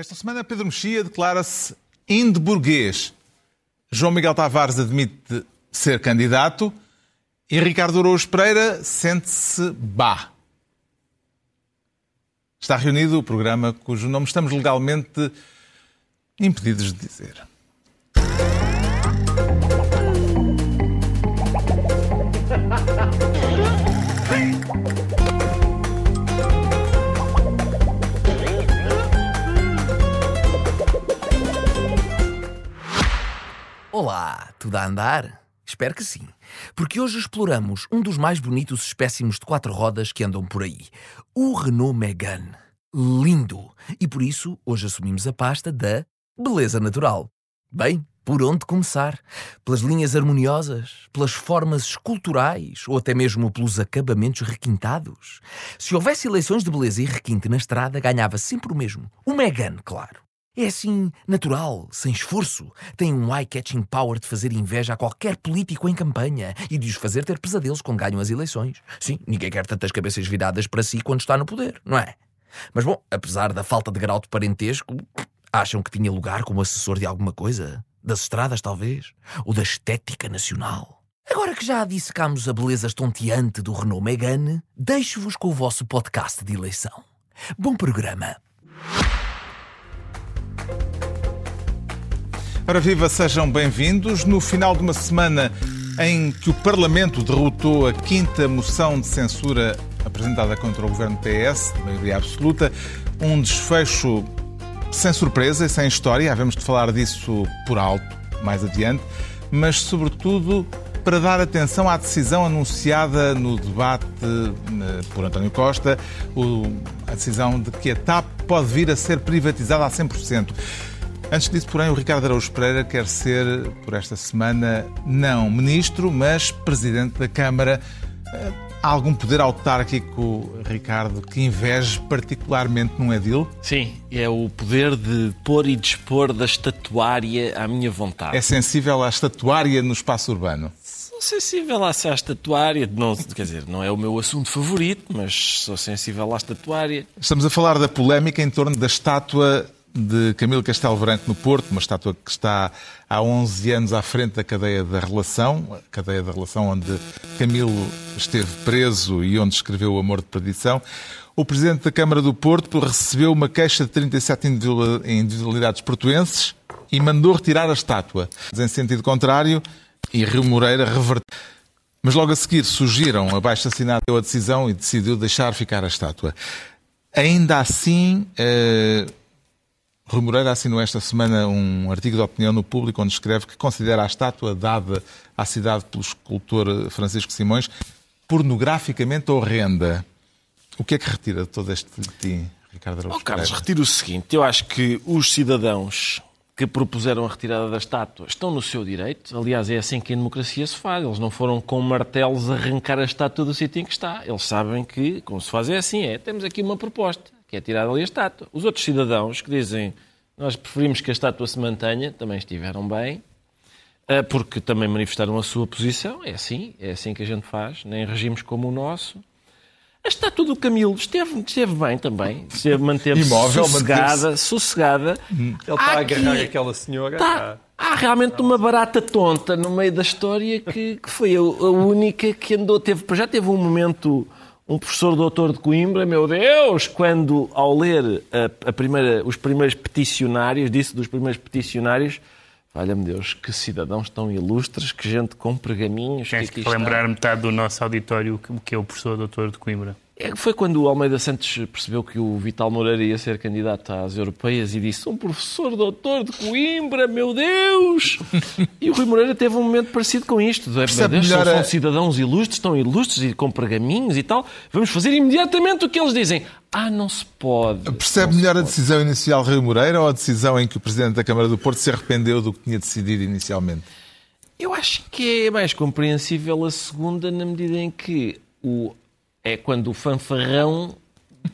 Esta semana, Pedro Mexia declara-se indeburguês. João Miguel Tavares admite ser candidato e Ricardo Araújo Pereira sente-se bah. Está reunido o programa cujo nome estamos legalmente impedidos de dizer. Olá, tudo a andar? Espero que sim, porque hoje exploramos um dos mais bonitos espécimes de quatro rodas que andam por aí, o Renault Megane. Lindo! E por isso hoje assumimos a pasta da beleza natural. Bem, por onde começar? Pelas linhas harmoniosas? Pelas formas esculturais? Ou até mesmo pelos acabamentos requintados? Se houvesse eleições de beleza e requinte na estrada, ganhava sempre o mesmo. O Megane, claro. É assim, natural, sem esforço. Tem um eye-catching power de fazer inveja a qualquer político em campanha e de os fazer ter pesadelos quando ganham as eleições. Sim, ninguém quer tantas cabeças viradas para si quando está no poder, não é? Mas bom, apesar da falta de grau de parentesco, acham que tinha lugar como assessor de alguma coisa? Das estradas, talvez? Ou da estética nacional? Agora que já dissecámos a beleza estonteante do Renault Megane, deixo-vos com o vosso podcast de eleição. Bom programa! Ora viva, sejam bem-vindos. No final de uma semana em que o Parlamento derrotou a quinta moção de censura apresentada contra o governo PS, de maioria absoluta, um desfecho sem surpresa e sem história, havemos de falar disso por alto mais adiante, mas sobretudo para dar atenção à decisão anunciada no debate eh, por António Costa, a decisão de que a TAP pode vir a ser privatizada a 100%. Antes disso, porém, o Ricardo Araújo Pereira quer ser, por esta semana, não ministro, mas presidente da Câmara. Há algum poder autárquico, Ricardo, que inveje particularmente num edil? Sim, é o poder de pôr e dispor da estatuária à minha vontade. É sensível à estatuária no espaço urbano? Sou sensível à estatuária, não, quer dizer, não é o meu assunto favorito, mas sou sensível à estatuária. Estamos a falar da polémica em torno da estátua de Camilo Castelo Branco no Porto, uma estátua que está há 11 anos à frente da cadeia da relação, a cadeia da relação onde Camilo esteve preso e onde escreveu o Amor de Perdição. O Presidente da Câmara do Porto recebeu uma queixa de 37 individualidades portuenses e mandou retirar a estátua. Em sentido contrário, e Rio Moreira reverteu. Mas logo a seguir surgiram abaixo assinado a decisão e decidiu deixar ficar a estátua. Ainda assim, eh, Rui Moreira assinou esta semana um artigo de opinião no público onde escreve que considera a estátua dada à cidade pelo escultor Francisco Simões pornograficamente horrenda. O que é que retira de todo este boletim, Ricardo Araújo oh, Carlos, retiro o seguinte. Eu acho que os cidadãos que propuseram a retirada da estátua estão no seu direito. Aliás, é assim que a democracia se faz. Eles não foram com martelos arrancar a estátua do sítio em que está. Eles sabem que, como se faz, é assim. É, temos aqui uma proposta que é tirar ali a estátua. Os outros cidadãos que dizem nós preferimos que a estátua se mantenha, também estiveram bem, eh, porque também manifestaram a sua posição. É assim, é assim que a gente faz, nem regimes como o nosso. A estátua do Camilo esteve, esteve bem também, esteve, manteve-se sossegada, sossegada. Ele está a agarrar aqui, aquela senhora. Está, há realmente uma barata tonta no meio da história que, que foi a, a, única que andou, teve, já teve um momento um professor doutor de Coimbra, meu Deus, quando ao ler a, a primeira, os primeiros peticionários, disse dos primeiros peticionários, Valha-me Deus, que cidadãos tão ilustres, que gente com pergaminhos. Tens que, que lembrar metade do nosso auditório o que é o professor doutor de Coimbra. É, foi quando o Almeida Santos percebeu que o Vital Moreira ia ser candidato às europeias e disse: Um professor doutor de Coimbra, meu Deus! e o Rui Moreira teve um momento parecido com isto: meu Deus, são, são cidadãos ilustres, tão ilustres e com pergaminhos e tal. Vamos fazer imediatamente o que eles dizem. Ah, não se pode. Percebe melhor a decisão inicial Rui Moreira ou a decisão em que o Presidente da Câmara do Porto se arrependeu do que tinha decidido inicialmente? Eu acho que é mais compreensível a segunda na medida em que o é quando o fanfarrão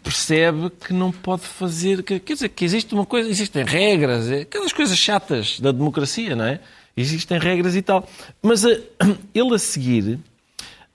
percebe que não pode fazer. Que, quer dizer, que existe uma coisa, existem regras, é, aquelas coisas chatas da democracia, não é? Existem regras e tal. Mas a, ele a seguir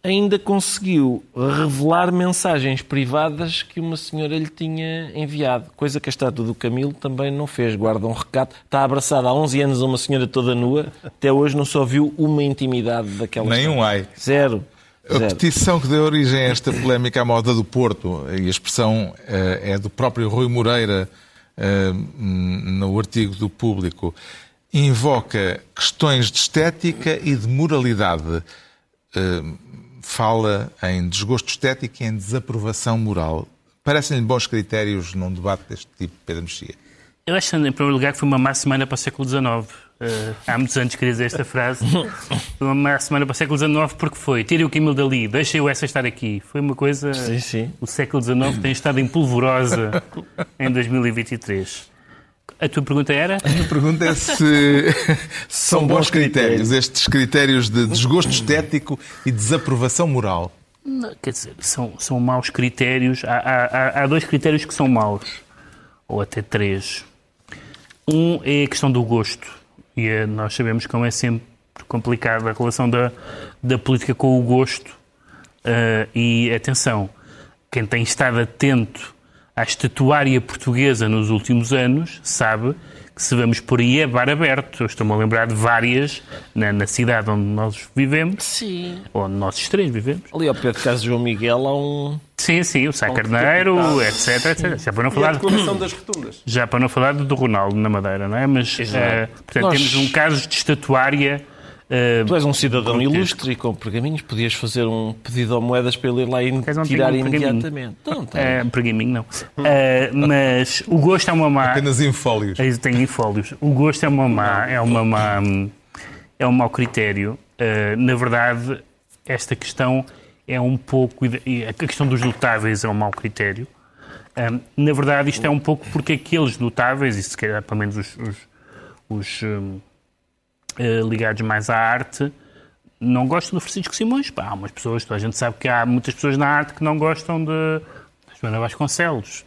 ainda conseguiu revelar mensagens privadas que uma senhora lhe tinha enviado. Coisa que a estátua do Camilo também não fez. Guarda um recato. Está abraçada há 11 anos a uma senhora toda nua. Até hoje não só viu uma intimidade daquela Nenhum estátua. ai. Zero. A Zero. petição que deu origem a esta polémica à moda do Porto, e a expressão eh, é do próprio Rui Moreira eh, no artigo do público, invoca questões de estética e de moralidade. Eh, Fala em desgosto estético e em desaprovação moral. Parecem-lhe bons critérios num debate deste tipo, Pedro Mexia? Eu acho, em primeiro lugar, que foi uma má semana para o século XIX. Eh, há muitos anos queria dizer esta frase. Uma má semana para o século XIX porque foi tirem o Camilo dali, deixem o essa estar aqui. Foi uma coisa... Sim, sim. O século XIX tem estado em polvorosa em 2023. A tua pergunta era? A pergunta é se são bons critérios, estes critérios de desgosto estético e desaprovação moral. Não, quer dizer, são, são maus critérios. Há- há- há dois critérios que são maus, ou até três. Um é a questão do gosto. E eh, nós sabemos como é sempre complicada a relação da, da política com o gosto. Ah, e atenção, quem tem estado atento à estatuária portuguesa nos últimos anos sabe que se vamos por aí é bar aberto. Eu estou-me a lembrar de várias na, na cidade onde nós vivemos, Sim. onde nós os três vivemos. Ali ao pé de casa de João Miguel há um... Sim, sim, o Sá Carneiro, etc, etc. Já para não E a falar, declaração das rotundas. já para não falar do Ronaldo na Madeira, não é? Mas, eh, portanto, Nós- temos um caso de estatuária. Eh, Tu és um cidadão ilustre e com pergaminhos podias fazer um pedido a moedas para ele ir lá e acaso não tirar tenho um imediatamente. Não, tem. eh, pergaminho, não. Eh, mas o gosto é uma má. Apenas em fólios. Aí tem em fólios. O gosto é uma má, é uma má, é um mau critério. Uh, na verdade, esta questão é um pouco a questão dos notáveis é um mau critério. Na verdade, isto é um pouco porque aqueles notáveis, e se calhar pelo menos os, os- os, um, eh, ligados mais à arte, não gostam do Francisco Simões. Pá, há umas pessoas, toda a gente sabe que há muitas pessoas na arte que não gostam de Joana Vasconcelos.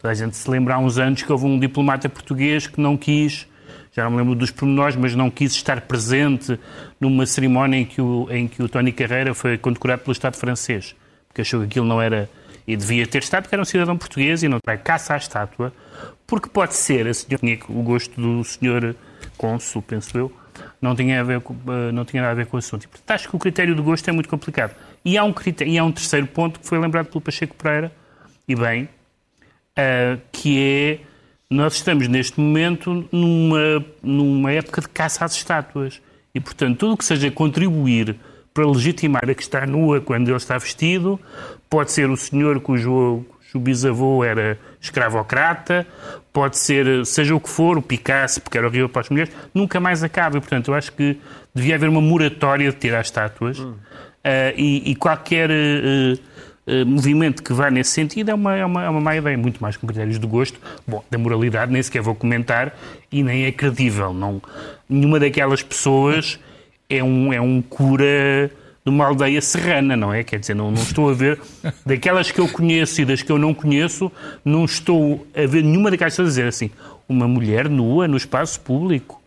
Toda a gente se lembra há uns anos que houve um diplomata português que não quis, já não me lembro dos pormenores, mas não quis estar presente numa cerimónia em que o, em que o Tony Carreira foi condecorado pelo Estado francês, porque achou que aquilo não era. E devia ter estado, porque era um cidadão português e não vai caça à estátua, porque pode ser, a senhora tinha o gosto do senhor cônsul, penso eu, não tinha, a ver com, eh, não tinha nada a ver com o assunto. E, portanto, acho que o critério de gosto é muito complicado. E há um, critério, e há um terceiro ponto que foi lembrado pelo Pacheco Pereira, e bem, ah, que é nós estamos neste momento numa, numa época de caça às estátuas. E, portanto, tudo o que seja contribuir para legitimar a que está nua quando ele está vestido, pode ser o senhor cujo, cujo bisavô era escravocrata, pode ser, seja o que for, o Picasso, porque era horrível para as mulheres, nunca mais acaba. E, portanto, eu acho que devia haver uma moratória de tirar estátuas ah, e, e qualquer. eh, eh, movimento que vá nesse sentido é uma, é, uma, é uma má ideia, muito mais com critérios de gosto. Bom, da moralidade nem sequer vou comentar e nem é credível. Não, nenhuma daquelas pessoas é um, é um cura de uma aldeia serrana, não é? Quer dizer, não, não estou a ver, daquelas que eu conheço e das que eu não conheço, não estou a ver nenhuma daquelas pessoas a dizer assim, uma mulher nua no espaço público.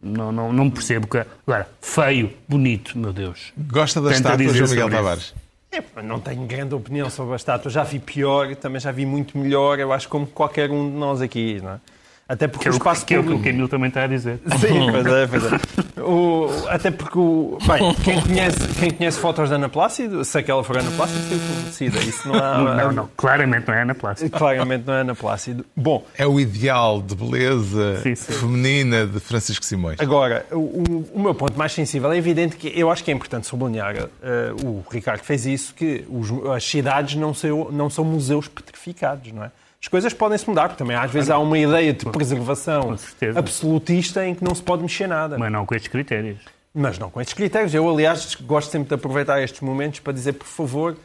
Não, não, não percebo. Que... Agora, feio, bonito, meu Deus. Gosta da Tenta estátua, João Miguel. Tavares? É, não tenho grande opinião sobre a estátua. Já vi pior, também já vi muito melhor, eu acho, como qualquer um de nós aqui, não é? Até porque Que é, o espaço que é o que o. Camilo também está a dizer. Sim, pois é, pois é. O- até porque, o, bem, quem conhece, quem conhece fotos da Ana Plácido, se aquela for Ana Plácido, esteve conhecida. Isso não há... Não, não, claramente não é Ana Plácido. Claramente não é Ana Plácido. Bom, É o ideal de beleza Sim, sim. feminina de Francisco Simões. Agora, o, o- meu ponto mais sensível é evidente que eu acho que é importante sublinhar, eh, o Ricardo fez isso, que os- as cidades não são, não são museus petrificados, não é? As coisas podem-se mudar, porque também às vezes há uma ideia de preservação absolutista em que não se pode mexer nada. Mas não com estes critérios. Mas não com estes critérios. Eu, aliás, gosto sempre de aproveitar estes momentos para dizer, por favor,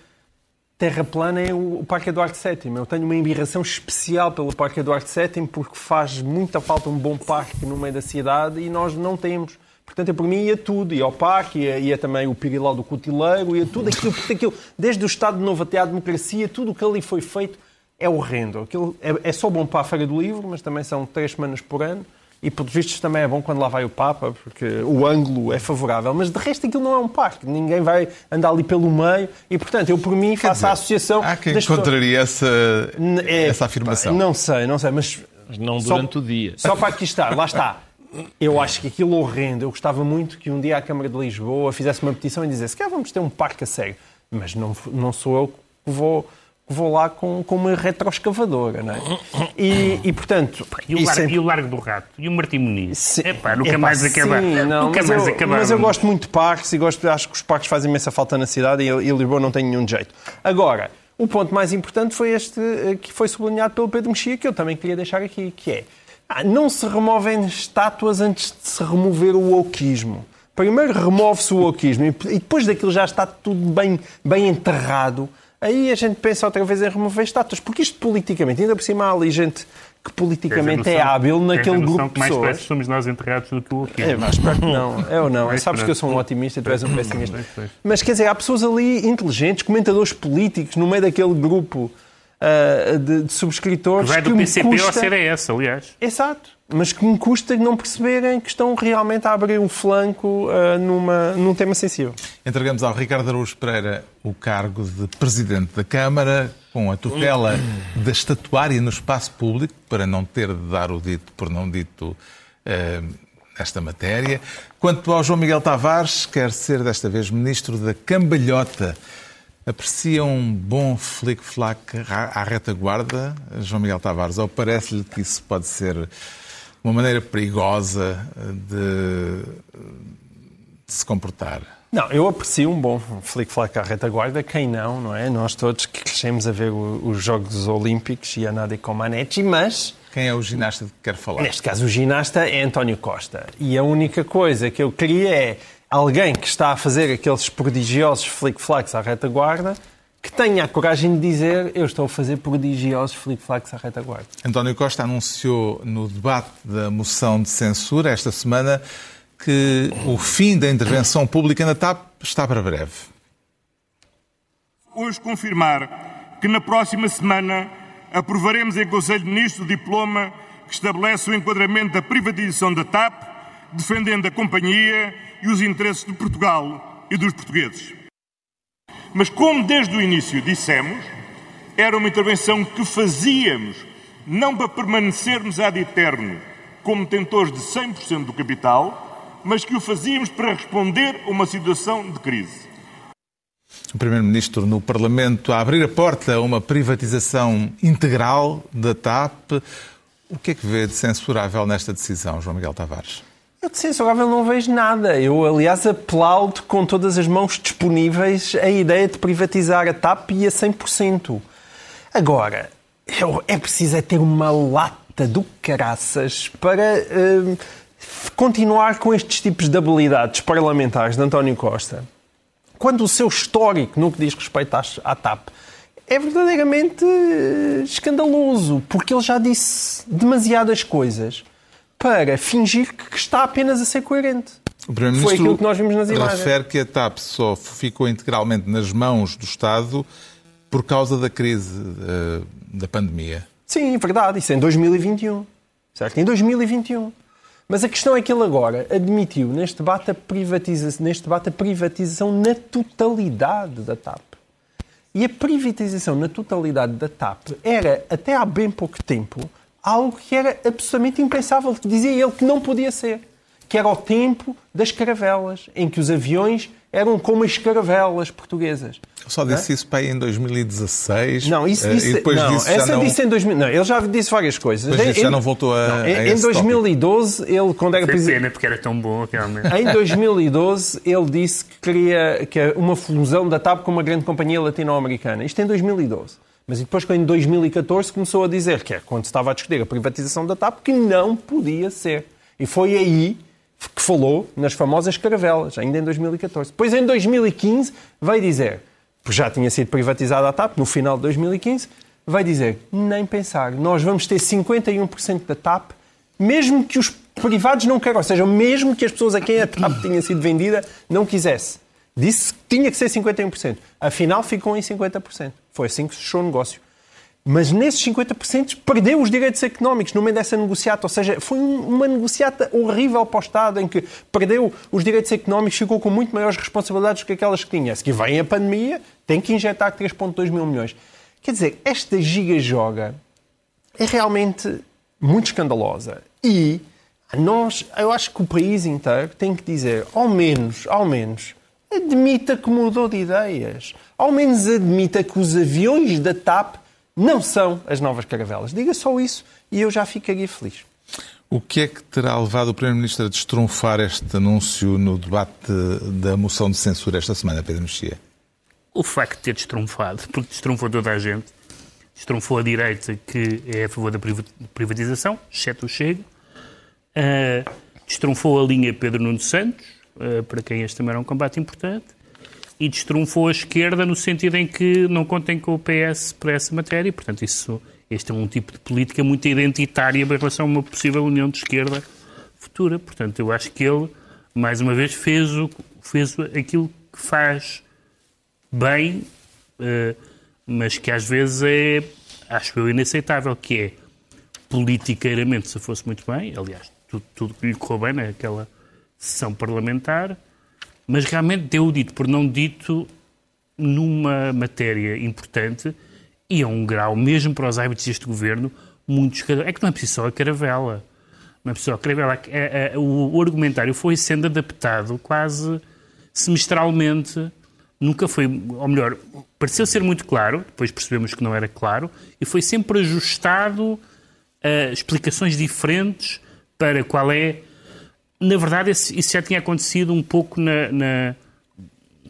terra plana é o Parque Eduardo VII. Eu tenho uma embirração especial pelo Parque Eduardo VII porque faz muita falta um bom parque no meio da cidade e nós não temos. Portanto, eu, por mim ia tudo, ia ao parque, ia, ia também o Pirilau do Cutileiro, ia tudo aquilo, aquilo, desde o Estado de Novo até à democracia, tudo o que ali foi feito é horrendo. Aquilo é, é só bom para a Feira do Livro, mas também são três semanas por ano e, pelos vistos, também é bom quando lá vai o Papa, porque o ângulo é favorável. Mas, de resto, aquilo não é um parque. Ninguém vai andar ali pelo meio. E, portanto, eu, por mim, Quer faço dizer, a associação... Há quem das pessoas- contraria essa, é, essa afirmação. Não sei, não sei, mas... Mas não Só- durante o dia. Só para aqui estar, lá está. Eu acho que aquilo é horrendo. Eu gostava muito que um dia a Câmara de Lisboa fizesse uma petição e dissesse que vamos ter um parque a sério. Mas não, não sou eu que vou, vou lá com, com uma retroescavadora, não é? E, e, portanto... E o, largo, é- e o Largo do Rato? E o Martim Muniz? Epá, nunca Epá, mais acabar. sim, não, nunca mas mais eu, acabar. Mas eu gosto muito de parques e gosto, acho que os parques fazem imensa falta na cidade e, e Lisboa não tem nenhum jeito. Agora, o ponto mais importante foi este eh, que foi sublinhado pelo Pedro Mexia, que eu também queria deixar aqui, que é ah, não se removem estátuas antes de se remover o wokeismo. Primeiro remove-se o wokeismo e e depois daquilo já está tudo bem, bem enterrado. Aí a gente pensa outra vez em remover estátuas, porque isto politicamente, ainda por cima há ali gente que politicamente é hábil naquele grupo de que mais pessoas. perto somos nós enterrados do que o aqui. É, mas espero que não. Eu não. Sabes que eu sou um otimista e tu és um pessimista. Mas quer dizer, há pessoas ali inteligentes, comentadores políticos, no meio daquele grupo ah, de, de subscritores Vai que do me PCP ao custa... CDS, aliás. Exato. Mas que me custa não perceberem que estão realmente a abrir um flanco ah, numa, num tema sensível. Entregamos ao Ricardo Araújo Pereira o cargo de Presidente da Câmara, com a tutela da estatuária no espaço público, para não ter de dar o dito por não dito nesta matéria. Quanto ao João Miguel Tavares, quer ser desta vez Ministro da Cambalhota. Aprecia um bom flic-flac à retaguarda, João Miguel Tavares, ou parece-lhe que isso pode ser uma maneira perigosa de, de se comportar? Não, eu aprecio um bom flick-flack à retaguarda, quem não, não é? Nós todos que crescemos a ver os Jogos Olímpicos e a nada com Manetti, mas Quem é o ginasta de que quer falar? Neste caso, o ginasta é António Costa. E a única coisa que eu queria é alguém que está a fazer aqueles prodigiosos flick-flacks à retaguarda que tenha a coragem de dizer eu estou a fazer prodigiosos flick-flacks à retaguarda. António Costa anunciou no debate da moção de censura esta semana que o fim da intervenção pública na TAP está para breve. Hoje confirmar que na próxima semana aprovaremos em Conselho de Ministros o diploma que estabelece o enquadramento da privatização da TAP, defendendo a companhia e os interesses de Portugal e dos portugueses. Mas como desde o início dissemos, era uma intervenção que fazíamos não para permanecermos ad eterno como detentores de 100% do capital, mas que o fazíamos para responder a uma situação de crise. O Primeiro-Ministro no Parlamento a abrir a porta a uma privatização integral da TAP. O que é que vê de censurável nesta decisão, João Miguel Tavares? Eu de censurável não vejo nada. Eu, aliás, aplaudo com todas as mãos disponíveis a ideia de privatizar a TAP e a 100%. Agora, eu- é preciso é ter uma lata do caraças para eh, continuar com estes tipos de habilidades parlamentares de António Costa. Quando o seu histórico no que diz respeito às- à TAP é verdadeiramente eh, escandaloso, porque ele já disse demasiadas coisas para fingir que está apenas a ser coerente. O Foi aquilo que nós vimos nas imagens. refere que a TAP só ficou integralmente nas mãos do Estado por causa da crise eh, da pandemia. Sim, verdade, isso é em 2021. Certo? Em 2021. Mas a questão é que ele agora admitiu neste debate a privatização, neste debate a privatização na totalidade da TAP. E a privatização na totalidade da TAP era, até há bem pouco tempo, algo que era absolutamente impensável, que dizia ele que não podia ser. Que era o tempo das caravelas, em que os aviões eram como as caravelas portuguesas. Eu só disse isso para aí em 2016. Não, isso eh, disse, e depois não, disso já essa não... disse em 2000. Não, ele já disse várias coisas. Depois disso Em- já não voltou a- não, a em, esse em 2012, ele, quando era Foi presidente. pena, porque era tão bom, realmente. Em 2012, ele disse que queria que uma fusão da TAP com uma grande companhia latino-americana. Isto em 2012. Mas depois, em 2014, começou a dizer, que é quando estava a discutir a privatização da TAP, que não podia ser. E foi aí que falou nas famosas caravelas, ainda em 2014. Depois, em 2015, veio dizer, porque já tinha sido privatizada a TAP, no final de 2015, vai dizer, nem pensar, nós vamos ter 51% da TAP, mesmo que os privados não queiram, ou seja, mesmo que as pessoas a quem a TAP tinha sido vendida não quisesse. Disse que tinha que ser 51%. Afinal, ficou em 50%. Foi assim que se fechou o negócio. Mas nesses 50% perdeu os direitos económicos no meio dessa negociata. Ou seja, foi uma negociata horrível para o Estado, em que perdeu os direitos económicos, ficou com muito maiores responsabilidades que aquelas que tinha. Se que vem a pandemia, tem que injetar 3,2 mil milhões. Quer dizer, esta giga-joga é realmente muito escandalosa. E nós, eu acho que o país inteiro tem que dizer, ao menos, ao menos, admita que mudou de ideias. Ao menos admita que os aviões da TAP não são as novas caravelas. Diga só isso e eu já ficaria feliz. O que é que terá levado o Primeiro-Ministro a destrunfar este anúncio no debate da moção de censura esta semana, Pedro Mexia? O facto de ter destrunfado, porque destrunfou toda a gente, destrunfou a direita que é a favor da privatização, exceto o Chega, uh, destrunfou a linha Pedro Nuno Santos, para quem este também era um combate importante, e destrunfou a esquerda no sentido em que não contem com o PS para essa matéria. Portanto, isso, este é um tipo de política muito identitária em relação a uma possível união de esquerda futura. Portanto, eu acho que ele, mais uma vez, fez, o, fez aquilo que faz bem, uh, mas que às vezes é, acho eu, inaceitável, que é, politiqueiramente, se fosse muito bem, aliás, tudo, tudo lhe correu bem naquela sessão parlamentar, mas realmente deu dito por não dito numa matéria importante e a um grau, mesmo para os hábitos deste governo, muito É que não é preciso só a caravela. Não é preciso só a caravela. É, é, o, o argumentário foi sendo adaptado quase semestralmente. Nunca foi, ou melhor, pareceu ser muito claro, depois percebemos que não era claro, e foi sempre ajustado a explicações diferentes para qual é na verdade, isso já tinha acontecido um pouco na, na,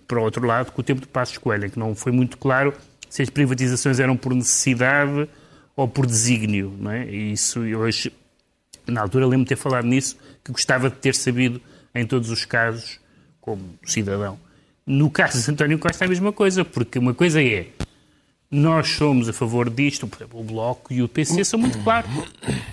para o outro lado, com o tempo de Passos Coelho, que não foi muito claro se as privatizações eram por necessidade ou por desígnio. Não é? E isso, hoje, na altura, lembro-me de ter falado nisso, que gostava de ter sabido em todos os casos, como cidadão. No caso de António Costa é a mesma coisa, porque uma coisa é nós somos a favor disto, por exemplo, o Bloco e o PC são muito claros.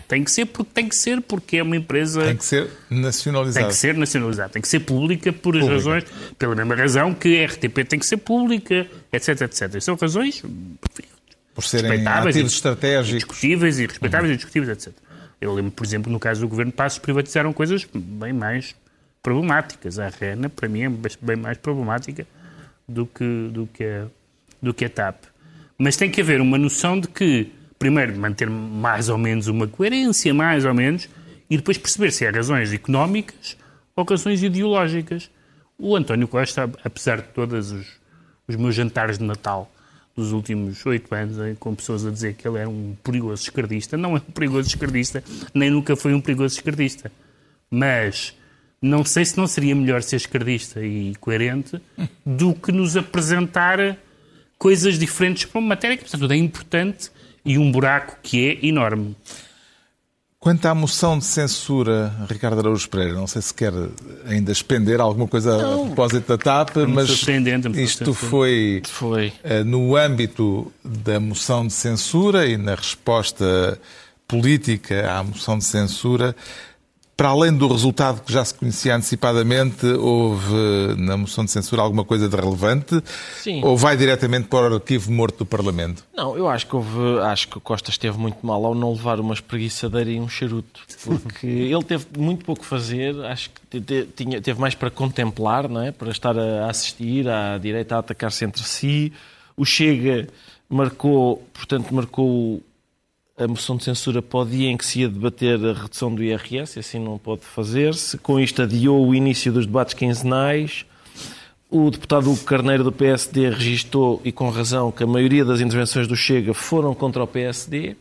Tem que ser porque tem que ser, porque é uma empresa. Tem que ser nacionalizada. Tem que ser nacionalizada, tem que ser pública por pública. as razões, pela mesma razão que a RTP tem que ser pública, etc, etc. São razões por serem ativos estratégicos. Discutíveis e respeitáveis uhum. e discutíveis, etc. Eu lembro, por exemplo, no caso do Governo Passos, privatizaram coisas bem mais problemáticas. A RENA, para mim, é bem mais problemática do que, do que, a, do que a TAP. Mas tem que haver uma noção de que, primeiro, manter mais ou menos uma coerência, mais ou menos, e depois perceber se é razões económicas ou razões ideológicas. O António Costa, apesar de todos os, os meus jantares de Natal dos últimos oito anos, com pessoas a dizer que ele era um perigoso esquerdista, não é um perigoso esquerdista, nem nunca foi um perigoso esquerdista. Mas não sei se não seria melhor ser esquerdista e coerente do que nos apresentar coisas diferentes para uma matéria que, portanto, é importante e um buraco que é enorme. Quanto à moção de censura, Ricardo Araújo Pereira, não sei se quer ainda expender alguma coisa não. a propósito da TAP, mas isto foi, foi, eh, no âmbito da moção de censura e na resposta política à moção de censura, para além do resultado que já se conhecia antecipadamente, houve na moção de censura alguma coisa de relevante? Sim. Ou vai diretamente para o arquivo morto do Parlamento? Não, eu acho que houve, acho que o Costa esteve muito mal ao não levar uma espreguiçadeira e um charuto, porque ele teve muito pouco a fazer, acho que tinha, teve mais para contemplar, não é? para estar a assistir à direita a atacar-se entre si. O Chega marcou, portanto, marcou a moção de censura o dia em que se ia debater a redução do IRS, e assim não pode fazer-se. Com isto adiou o início dos debates quinzenais. O deputado Hugo Carneiro do PSD registou, e com razão, que a maioria das intervenções do Chega foram contra o PSD.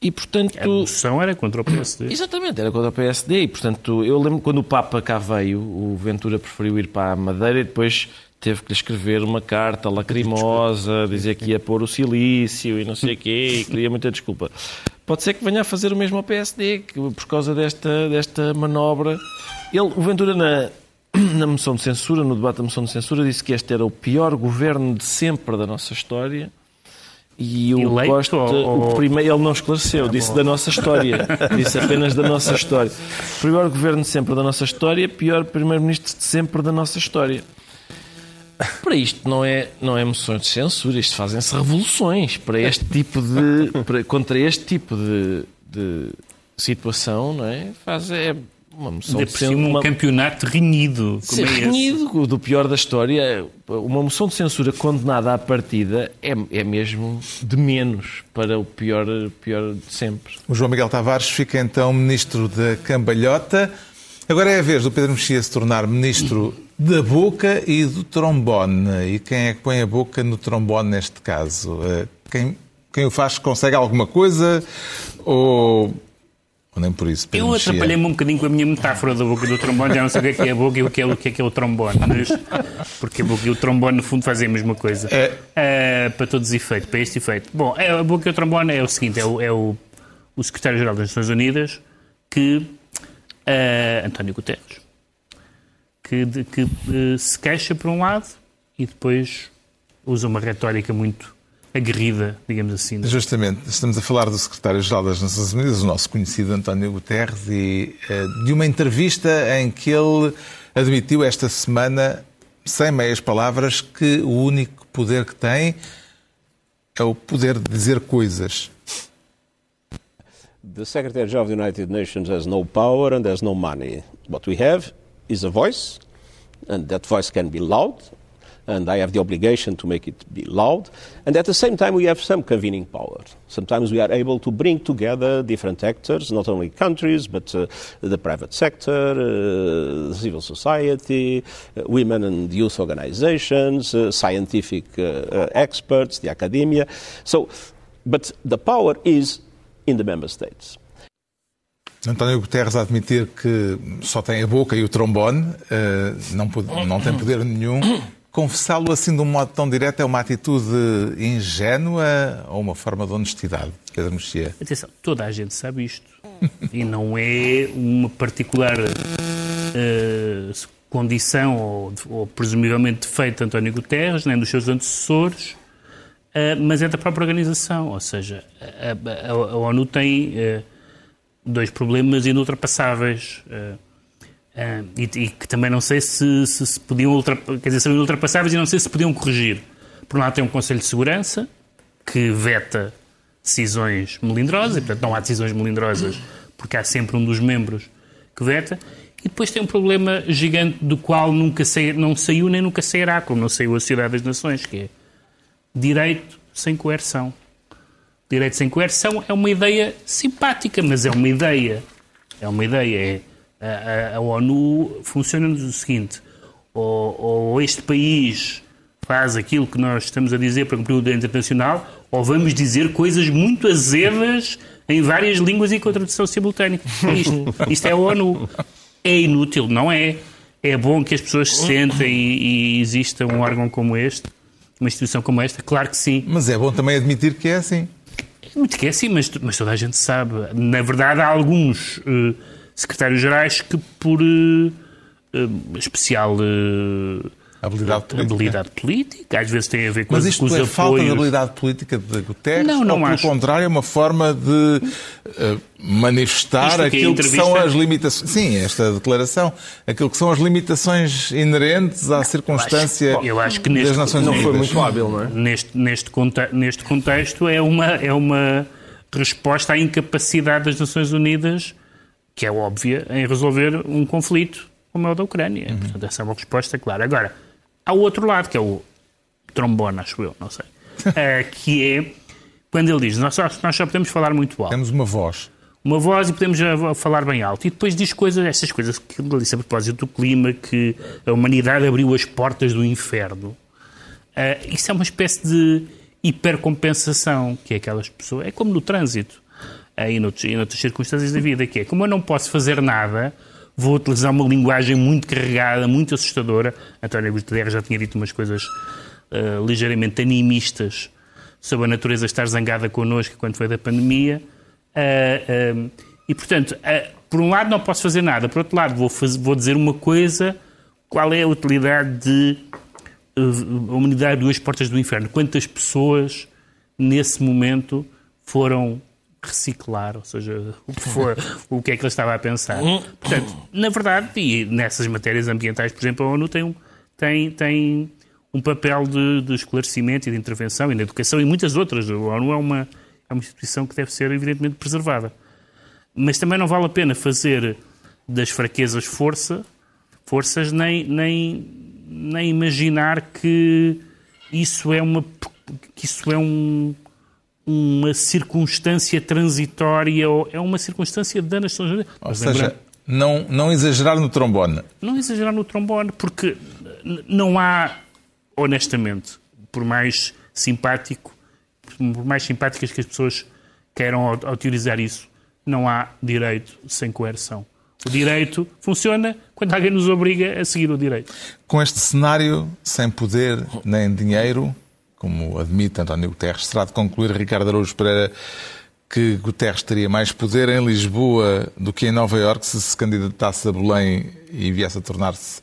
E, portanto... A moção era contra o PSD. Exatamente, era contra o PSD. E, portanto, eu lembro quando o Papa cá veio, o Ventura preferiu ir para a Madeira e depois teve que lhe escrever uma carta lacrimosa, dizer que ia pôr o silício e não sei o quê, e queria muita desculpa. Pode ser que venha a fazer o mesmo ao PSD, que por causa desta, desta manobra. Ele, o Ventura, na, na moção de censura, no debate da moção de censura, disse que este era o pior governo de sempre da nossa história. E o Eleito, Costa, ou... o primeiro, ele não esclareceu, ah, disse da nossa história, disse apenas da nossa história. Pior governo de sempre da nossa história, pior primeiro-ministro de sempre da nossa história. Para isto não é, não é moções de censura, isto fazem-se revoluções para este tipo de. Para, contra este tipo de, de situação, não é? Faz, é uma moção por cima, um campeonato renhido. Sim, Como é esse? renhido, do pior da história. Uma moção de censura condenada à partida é, é mesmo de menos para o pior, pior de sempre. O João Miguel Tavares fica então ministro da cambalhota. Agora é a vez do Pedro Mexia se tornar ministro da boca e do trombone. E quem é que põe a boca no trombone neste caso? Eh, Quem, quem o faz consegue alguma coisa ou, ou nem por isso? Eu atrapalhei-me um bocadinho com a minha metáfora da boca do trombone, já não sei o que é, que é a boca e o que é o, que é, que é o trombone. Mas, porque a boca e o trombone, no fundo, fazem a mesma coisa. É. Ah, para todos os efeitos, para este efeito. Bom, é, a boca e o trombone é o seguinte: é o, é o, o secretário-geral das Nações Unidas que. ah, António Guterres. Que, de- que eh, se queixa por um lado e depois usa uma retórica muito aguerrida, digamos assim. Justamente, estamos a falar do secretário-geral das Nações Unidas, o nosso conhecido António Guterres, e eh, de uma entrevista em que ele admitiu esta semana, sem meias palavras, que o único poder que tem é o poder de dizer coisas. The Secretary of the United Nations has no power and has no money. What we have is a voice, and that voice can be loud, and I have the obligation to make it be loud. And at the same time, we have some convening power. Sometimes we are able to bring together different actors, not only countries, but uh, the private sector, uh, civil society, uh, women and youth organizations, uh, scientific uh, uh, experts, the academia. So, but the power is in the member states. António Guterres a admitir que só tem a boca e o trombone, eh, não, não tem poder nenhum. Confessá-lo assim de um modo tão direto é uma atitude ingênua ou uma forma de honestidade, Pedro Mexia? Atenção, toda a gente sabe isto. e não é uma particular eh, condição ou, ou presumivelmente defeito de António Guterres, nem dos seus antecessores, eh, mas é da própria organização. Ou seja, a, a- a ONU tem eh, dois problemas inultrapassáveis. eh, eh, e, e que também não sei se, se, se podiam ultrapassáveis, quer dizer, são inultrapassáveis e não sei se podiam corrigir. Por um lado tem um Conselho de Segurança que veta decisões melindrosas, e portanto não há decisões melindrosas porque há sempre um dos membros que veta, e depois tem um problema gigante do qual nunca sai- não saiu nem nunca sairá, como não saiu a Sociedade das Nações, que é direito sem coerção. Direito sem coerção é uma ideia simpática, mas é uma ideia. É uma ideia. É, a, a- ONU funciona no seguinte: ou, ou este país faz aquilo que nós estamos a dizer para cumprir o direito internacional, ou vamos dizer coisas muito azedas em várias línguas e com tradução simultânea. É Isto, isto é a ONU. É inútil, não é? É bom que as pessoas se sentem e, e exista um órgão como este, uma instituição como esta? Claro que sim. Mas é bom também admitir que é assim. Muito que é assim, mas, mas toda a gente sabe. Na verdade, há alguns eh, secretários-gerais que, por eh, eh, especial eh, Habilidade política. habilidade política, às vezes tem a ver com, Mas os- isto com os é falta de apoios. habilidade política de Guterres? Não, não ou, pelo acho. contrário, é uma forma de eh, manifestar é aquilo que são as limitações. Sim, esta declaração. Aquilo que são as limitações inerentes à circunstância Bom, eu acho que neste- das Nações Não Unidas. foi muito hábil, não é? Neste, neste, conte- neste contexto, é uma, é uma resposta à incapacidade das Nações Unidas, que é óbvia, em resolver um conflito como é o da Ucrânia. Portanto, essa é uma resposta clara. Agora, há o outro lado, que é o trombone, acho eu, não sei, eh, que é quando ele diz nós só, nós só podemos falar muito alto. Temos uma voz. Uma voz e podemos eh, falar bem alto. E depois diz coisas, essas coisas que ele disse a propósito do clima, que a humanidade abriu as portas do inferno. Ah, isso é uma espécie de hipercompensação, que é aquelas pessoas. É como no trânsito ah, e noutros, e noutras circunstâncias da vida, que é como eu não posso fazer nada, vou utilizar uma linguagem muito carregada, muito assustadora. António Guterres já tinha dito umas coisas ah, ligeiramente animistas sobre a natureza estar zangada connosco quando foi da pandemia. Ah, ah, e, portanto, por um lado não posso fazer nada, por outro lado vou, fazer- vou dizer uma coisa, qual é a utilidade de uh, a humanidade duas portas do inferno? Quantas pessoas nesse momento foram reciclar, ou seja, o que, for, o que é que ele estava a pensar. Portanto, na verdade, e nessas matérias ambientais, por exemplo, a ONU tem, um- tem, tem um papel de, de, esclarecimento e de intervenção e na educação e muitas outras. A ONU é uma, é uma instituição que deve ser, evidentemente, preservada. Mas também não vale a pena fazer das fraquezas força, forças, nem, nem, nem imaginar que isso é uma que isso é um, uma circunstância transitória ou é uma circunstância de danos. Ou seja, não, não exagerar no trombone. Não exagerar no trombone, porque não há, honestamente, por mais simpático, por mais simpáticas que as pessoas queiram utilizar isso, não há direito sem coerção. O direito funciona quando alguém nos obriga a seguir o direito. Com este cenário, sem poder nem dinheiro, como admite António Guterres, será de concluir Ricardo Araújo Pereira que Guterres teria mais poder em Lisboa do que em Nova Iorque se se candidatasse a Belém e viesse a tornar-se,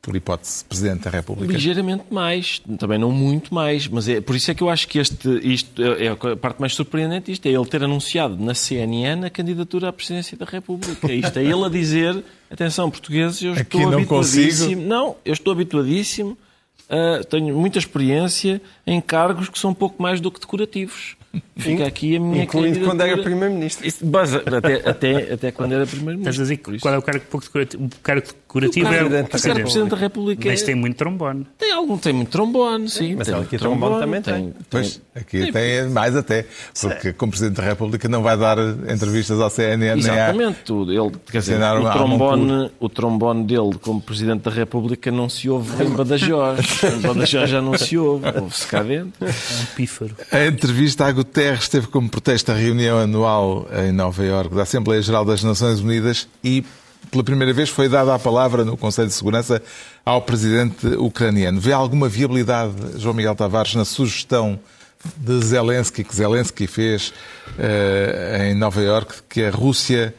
por hipótese, Presidente da República? Ligeiramente mais, também não muito mais, mas é por isso é que eu acho que este, isto é a parte mais surpreendente, isto é ele ter anunciado na CNN a candidatura à Presidência da República. Isto é ele a dizer, atenção portugueses, eu estou Aqui não habituadíssimo, consigo. não, eu estou habituadíssimo Uh, tenho muita experiência em cargos que são um pouco mais do que decorativos. Fica aqui a minha Incluindo quando era Primeiro-Ministro. Até, até, até quando era Primeiro-Ministro. Estás a dizer qual é o cargo pouco decorativo? O cargo decorativo o é o Presidente, da República. Mas tem muito trombone. Tem algum, tem muito trombone, sim. Mas tem aqui trombone, também tem. Pois, aqui tem, tem mais até. Porque como Presidente da República não vai dar entrevistas ao CNN Exatamente. tudo. Ele, quer dizer, o trombone, o trombone dele como Presidente da República não se ouve em Badajoz. em Badajoz já não se ouve. Ouve-se cá dentro. É um pífaro. A entrevista a Guterres teve como pretexto a reunião anual em Nova Iorque da Assembleia Geral das Nações Unidas e pela primeira vez foi dada a palavra no Conselho de Segurança ao presidente ucraniano. Vê alguma viabilidade, João Miguel Tavares, na sugestão de Zelensky, que Zelensky fez uh, em Nova Iorque, que a Rússia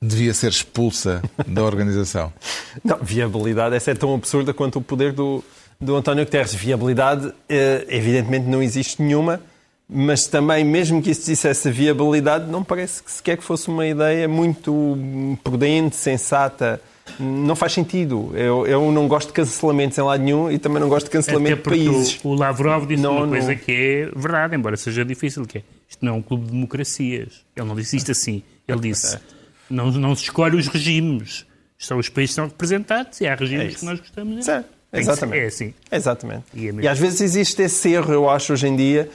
devia ser expulsa da organização? Não, viabilidade, essa é tão absurda quanto o poder do, do António Guterres. Viabilidade, uh, evidentemente, não existe nenhuma mas também, mesmo que isso dissesse viabilidade, não parece que sequer que fosse uma ideia muito prudente, sensata. Não faz sentido. Eu, eu não gosto de cancelamentos em lado nenhum e também não gosto de cancelamento de países. O, o Lavrov disse não, uma coisa não... que é verdade, embora seja difícil, que é isto não é um clube de democracias. Ele não disse isto assim. Ele disse não, não se escolhe os regimes. São os países que são representados e há regimes é que nós gostamos. De... Exatamente. É assim. Exatamente. E, é e às vezes existe esse erro, eu acho, hoje em dia,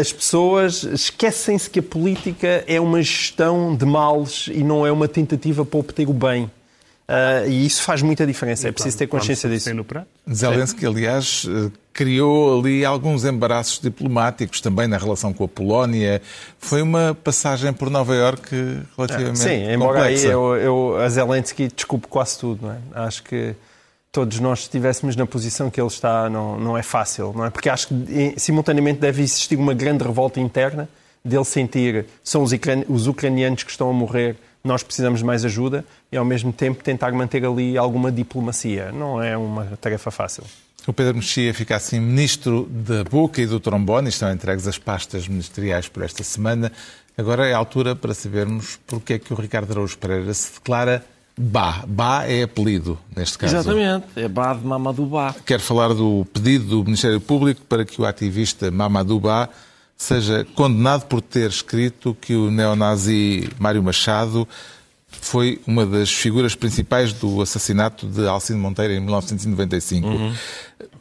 as pessoas esquecem-se que a política é uma gestão de males e não é uma tentativa para obter o bem. Uh, e isso faz muita diferença, é preciso ter consciência disso. Zelensky, aliás, eh, criou ali alguns embaraços diplomáticos também na relação com a Polónia. Foi uma passagem por Nova Iorque relativamente Sim, embora complexa. aí eu, eu, a Zelensky desculpe quase tudo. Não é? Acho que todos nós estivéssemos na posição que ele está, não, não é fácil, não é? Porque acho que simultaneamente deve existir uma grande revolta interna dele sentir são os, os ucranianos que estão a morrer, nós precisamos de mais ajuda e ao mesmo tempo tentar manter ali alguma diplomacia. Não é uma tarefa fácil. O Pedro Mexia fica assim ministro da boca e do trombone, estão entregues as pastas ministeriais por esta semana. Agora é a altura para sabermos porque é que o Ricardo Araújo Pereira se declara Bá. Bá é apelido, neste caso. Exatamente, é Bá de Mamadou Bá. Quero falar do pedido do Ministério Público para que o ativista Mamadou Bá seja condenado por ter escrito que o neonazi Mário Machado foi uma das figuras principais do assassinato de Alcino Monteiro em 1995. Uhum.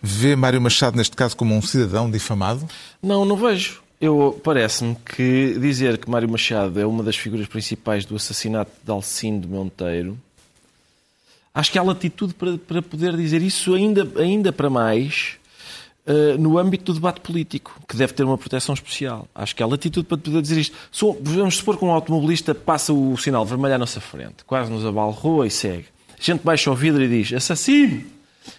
Vê Mário Machado, neste caso, como um cidadão difamado? Não, não vejo. Eu parece-me que dizer que Mário Machado é uma das figuras principais do assassinato de Alcindo Monteiro, acho que há latitude para, para poder dizer isso ainda, ainda para mais uh, no âmbito do debate político, que deve ter uma proteção especial. Acho que há latitude para poder dizer isto. Vamos supor que um automobilista passa o sinal vermelho à nossa frente, quase nos abalroa e segue. A gente baixa o vidro e diz assassino.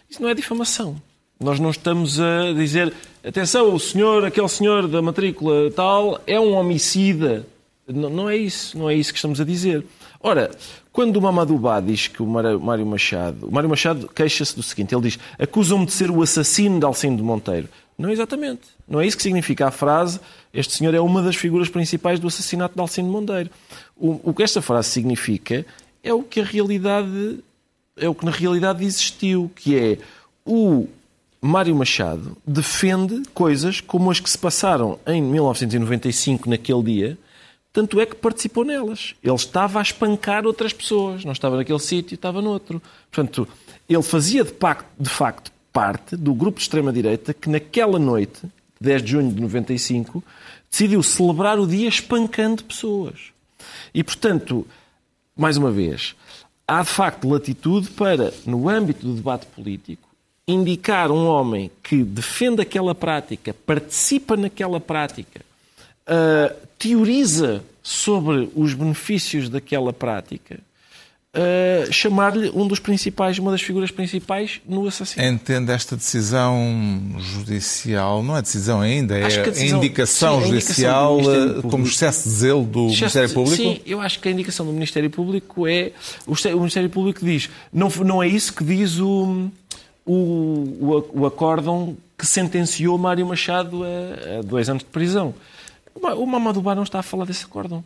Isso não é difamação. Nós não estamos a dizer, atenção, o senhor, aquele senhor da matrícula tal, é um homicida. Não, não é isso, não é isso que estamos a dizer. Ora, quando o Mamadou Bá diz que o Mário Machado... O Mário Machado queixa-se do seguinte, ele diz, acusam-me de ser o assassino de Alcindo de Monteiro. Não é exatamente. Não é isso que significa a frase, este senhor é uma das figuras principais do assassinato de Alcindo de Monteiro. O, o que esta frase significa é o que a realidade... É o que na realidade existiu, que é o Mário Machado defende coisas como as que se passaram em 1995, naquele dia, tanto é que participou nelas. Ele estava a espancar outras pessoas, não estava naquele sítio, estava noutro. Portanto, ele fazia de, facto, de facto parte do grupo de extrema-direita que naquela noite, 10 de junho de 95, decidiu celebrar o dia espancando pessoas. E, portanto, mais uma vez, há de facto latitude para, no âmbito do debate político, indicar um homem que defende aquela prática, participa naquela prática, uh, teoriza sobre os benefícios daquela prática, uh, chamar-lhe um dos principais, uma das figuras principais no assassinato. Entende esta decisão judicial, não é decisão ainda, é a, decisão, indicação sim, judicial indicação eh, como excesso de zelo do excesso, Ministério Público? Sim, eu acho que a indicação do Ministério Público é. O Ministério Público diz. Não, não é isso que diz o, o, o, o acórdão que sentenciou Mário Machado a, a dois anos de prisão. O Mamadou Ba não está a falar desse acórdão.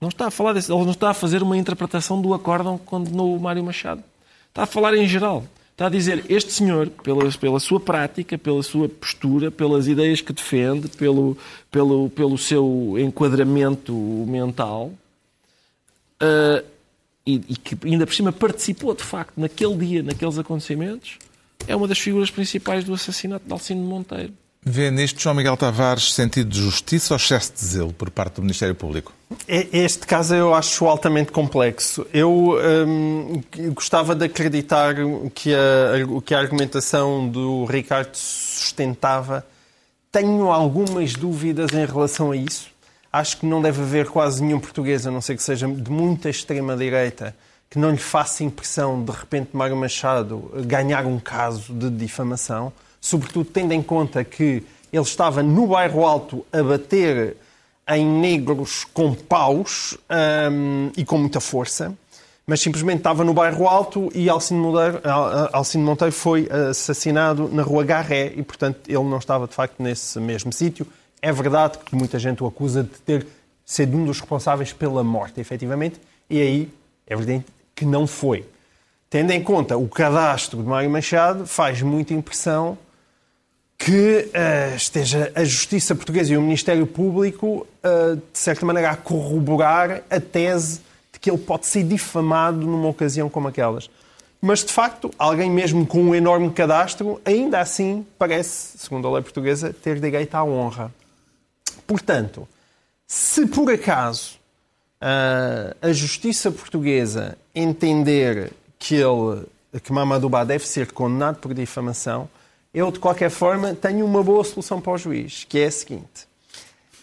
Não está a falar desse, ele não está a fazer uma interpretação do acórdão que condenou o Mário Machado. Está a falar em geral. Está a dizer, este senhor, pela, pela sua prática, pela sua postura, pelas ideias que defende, pelo, pelo, pelo seu enquadramento mental, uh, e, e, que ainda por cima participou, de facto, naquele dia, naqueles acontecimentos, é uma das figuras principais do assassinato de Alcino Monteiro. Vê nisto, João Miguel Tavares, sentido de justiça ou excesso de zelo por parte do Ministério Público? Este caso eu acho altamente complexo. Eu hum, gostava de acreditar que a, que a argumentação do Ricardo sustentava. Tenho algumas dúvidas em relação a isso. Acho que não deve haver quase nenhum português, a não ser que seja de muita extrema-direita, que não lhe faça impressão, de repente, Mário Machado ganhar um caso de difamação sobretudo tendo em conta que ele estava no bairro Alto a bater em negros com paus um, e com muita força, mas simplesmente estava no bairro Alto e Alcino Monteiro, Alcino Monteiro foi assassinado na rua Garré e, portanto, ele não estava de facto nesse mesmo sítio. É verdade que muita gente o acusa de ter sido um dos responsáveis pela morte, efetivamente, e aí é evidente que não foi. Tendo em conta o cadastro de Mário Machado, faz muita impressão que uh, esteja a Justiça Portuguesa e o Ministério Público, uh, de certa maneira, a corroborar a tese de que ele pode ser difamado numa ocasião como aquelas. Mas, de facto, alguém mesmo com um enorme cadastro, ainda assim parece, segundo a lei portuguesa, ter direito à honra. Portanto, se por acaso a Justiça Portuguesa entender que ele, que Mamadou Ba deve ser condenado por difamação, eu, de qualquer forma, tenho uma boa solução para o juiz, que é a seguinte.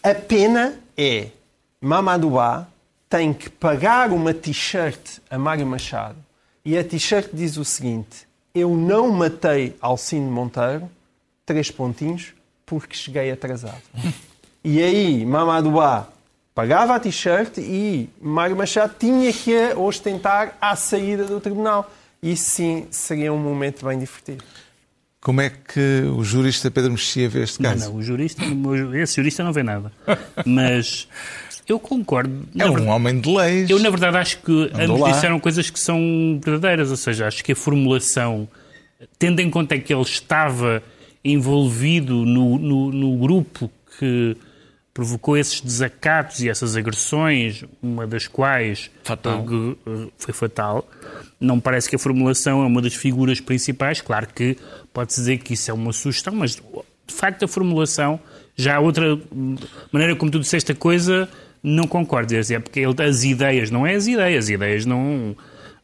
A pena é Mamadou Ba tem que pagar uma t-shirt a Mário Machado e a t-shirt diz o seguinte: Eu não matei Alcino Monteiro, três pontinhos, porque cheguei atrasado. E aí, Mamadou Ba pagava a t-shirt e Mário Machado tinha que a ostentar à saída do tribunal. Isso sim seria um momento bem divertido. Como é que o jurista Pedro Mexia vê este caso? Não, não, o jurista, esse jurista não vê nada. Mas eu concordo. É um verdade, homem de leis. Eu, na verdade, acho que ambos disseram coisas que são verdadeiras. Ou seja, acho que a formulação, tendo em conta que ele estava envolvido no, no, no grupo que provocou esses desacatos e essas agressões, uma das quais fatal. foi fatal. Não parece que a formulação é uma das figuras principais. Claro que pode-se dizer que isso é uma sugestão, mas de facto a formulação, já há outra maneira como tu disseste a coisa, não concordo. É porque as ideias, não é as ideias, as ideias não.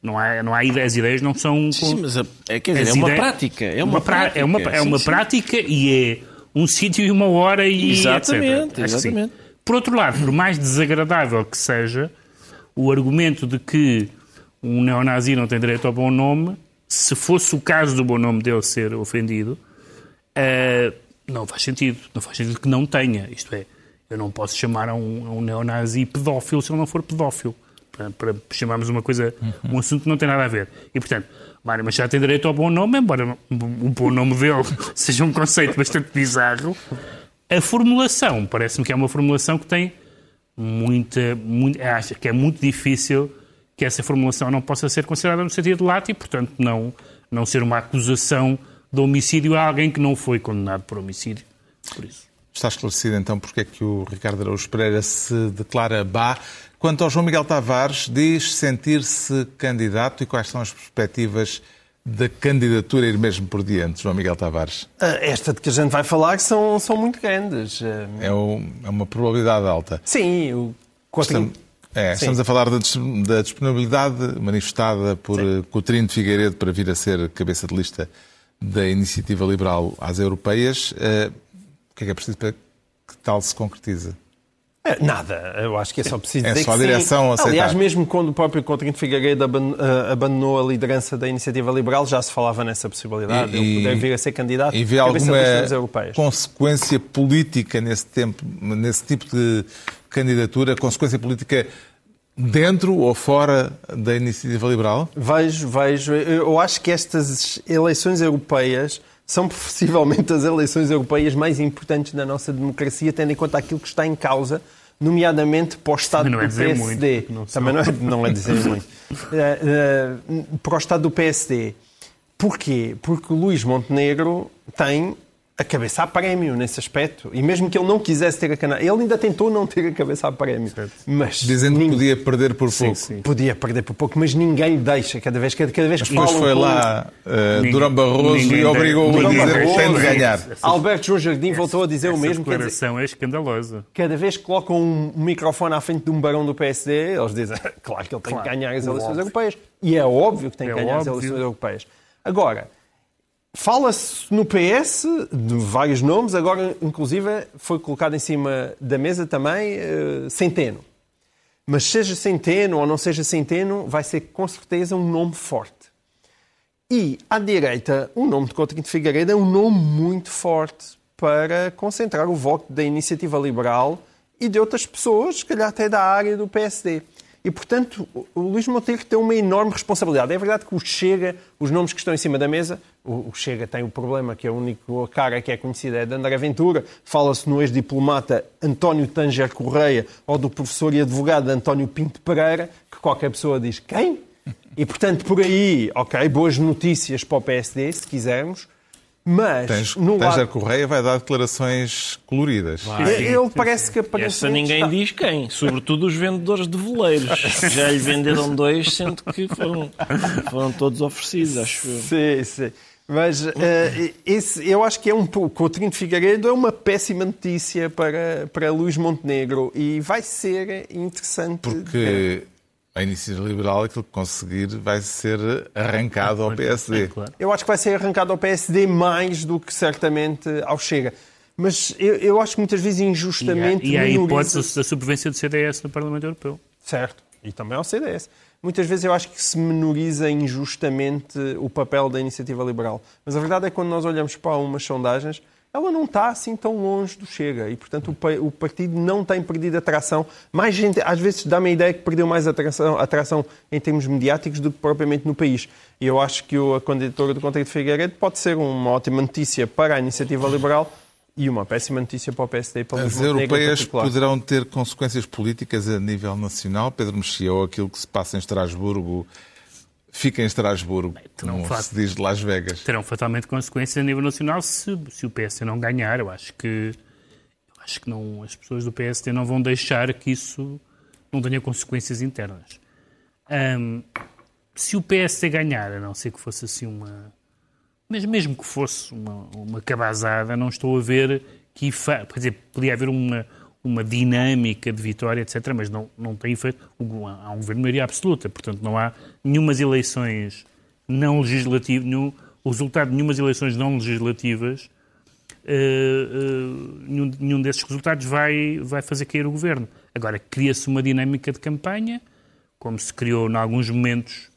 Não há, não há ideias, as ideias não são. Sim, mas é, quer dizer, é uma prática. É uma, uma prática. É uma, é uma sim, prática sim. e é um sítio e uma hora e exatamente, etc. Exatamente. Por outro lado, por mais desagradável que seja, o argumento de que um neonazi não tem direito ao bom nome, se fosse o caso do bom nome dele ser ofendido, uh, não faz sentido. Não faz sentido que não tenha. Isto é, eu não posso chamar a um, a um neonazi pedófilo se ele não for pedófilo. Para, para chamarmos uma coisa, um assunto que não tem nada a ver. E, portanto, Mário Machado tem direito ao bom nome, embora o bom nome dele seja um conceito bastante bizarro. A formulação, parece-me que é uma formulação que tem muita, muita. Acho que é muito difícil que essa formulação não possa ser considerada no sentido lato e, portanto, não, não ser uma acusação de homicídio a alguém que não foi condenado por homicídio. Por isso. Está esclarecido então porque é que o Ricardo Araújo Pereira se declara bá. Quanto ao João Miguel Tavares, diz sentir-se candidato e quais são as perspectivas da candidatura ir mesmo por diante, João Miguel Tavares? Ah, Esta de que a gente vai falar são, são muito grandes. É, o- é uma probabilidade alta. Sim, o Coutinho- Estamos, é, Sim. estamos a falar da, da disponibilidade manifestada por eh, Coutinho de Figueiredo para vir a ser cabeça de lista da Iniciativa Liberal às Europeias. Eh, o que é que é preciso para que tal se concretize? É, Nada, eu acho que é só preciso É dizer só a direção aceitar. Aliás, mesmo quando o próprio Coutinho Figueiredo ah, abandonou a liderança da Iniciativa Liberal, já se falava nessa possibilidade de ele poder vir a ser candidato e vê alguma consequência política nesse, tempo, nesse tipo de candidatura? Consequência política dentro ou fora da Iniciativa Liberal? Vejo, vejo. Eu acho que estas eleições europeias são possivelmente as eleições europeias mais importantes da nossa democracia, tendo em conta aquilo que está em causa, nomeadamente para o Estado é do dizer PSD. muito. Também não é, não é dizer muito. Eh, eh, para o Estado do PSD. Porquê? Porque o Luís Montenegro tem a cabeça a prémio nesse aspecto. E mesmo que ele não quisesse ter a cana, ele ainda tentou não ter a cabeça a prémio. Mas Dizendo que ninguém- podia perder por pouco. sim. Podia perder por pouco, mas ninguém lhe deixa. Cada vez, cada, cada vez que foi lá Ninguém- Durão Barroso ninguém e obrigou-o a dizer que tem de sim. ganhar. Alberto João Jardim voltou a dizer o Essa mesmo. Dizer, declaração é escandalosa. cada vez que colocam um microfone à frente de um barão do PSD, eles dizem, claro que ele tem Claro, que ganhar as eleições óbvio. europeias. E é óbvio que tem que É ganhar as óbvio. eleições europeias. Agora, fala-se no PS de vários nomes, agora, inclusive, foi colocado em cima da mesa também eh, Centeno. Mas seja Centeno ou não seja Centeno, vai ser com certeza um nome forte. E, à direita, o nome de Coutinho de Figueiredo é um nome muito forte para concentrar o voto da Iniciativa Liberal e de outras pessoas, se calhar até da área do PSD. E, portanto, o- Luís Montenegro tem uma enorme responsabilidade. É verdade que o Chega, os nomes que estão em cima da mesa, o, Chega tem o problema que a única cara que é conhecida é de André Ventura. Fala-se no ex-diplomata António Tanger Correia ou do professor e advogado António Pinto Pereira, que qualquer pessoa diz quem? E, portanto, por aí, ok, boas notícias para o PSD, se quisermos, mas Tens, no Tanger lado... Correia vai dar declarações coloridas. Ele parece que Essa aparentemente ninguém está- diz quem, sobretudo os vendedores de veleiros. Já lhe venderam dois, sendo que foram, foram todos oferecidos, acho eu. Sim, sim. Mas eh, esse, eu acho que é um pouco. Coutinho de Figueiredo é uma péssima notícia para, para Luís Montenegro e vai ser interessante. Porque a Iniciativa Liberal, aquilo que conseguir, vai ser arrancado ao PSD. Claro. Eu acho que vai ser arrancado ao PSD mais do que certamente ao Chega. Mas eu, eu acho que muitas vezes E há, injustamente. e há a minoriza- hipótese da sobrevivência do CDS no Parlamento Europeu. Certo. E também ao CDS. Muitas vezes eu acho que se menoriza injustamente o papel da iniciativa liberal. Mas a verdade é que quando nós olhamos para umas sondagens, ela não está assim tão longe do Chega. E, portanto, o, pa- o partido não tem perdido atração. Mais gente, às vezes dá-me a ideia que perdeu mais atração, atração em termos mediáticos do que propriamente no país. E eu acho que a candidatura do Conselho de Figueiredo pode ser uma ótima notícia para a iniciativa liberal e uma péssima notícia para o PSD e para o As europeias poderão ter consequências políticas a nível nacional. Pedro Mexia, ou aquilo que se passa em Estrasburgo fica em Estrasburgo, terão como fato. se diz de Las Vegas. Terão fatalmente consequências a nível nacional se, se o PSD não ganhar. Eu acho que, eu acho que não, as pessoas do PSD não vão deixar que isso não tenha consequências internas. Ahm, se o PSD ganhar, a não ser que fosse assim uma. Mas mesmo que fosse uma, uma cabazada, não estou a ver que. Ifa, quer dizer, podia haver uma, uma dinâmica de vitória, etc., mas não, não tem efeito. Há um governo de maioria absoluta, portanto, não há nenhumas eleições não legislativas, nenhum, o resultado de nenhumas eleições não legislativas, eh, eh, nenhum, nenhum desses resultados vai, vai fazer cair o governo. Agora, cria-se uma dinâmica de campanha, como se criou em alguns momentos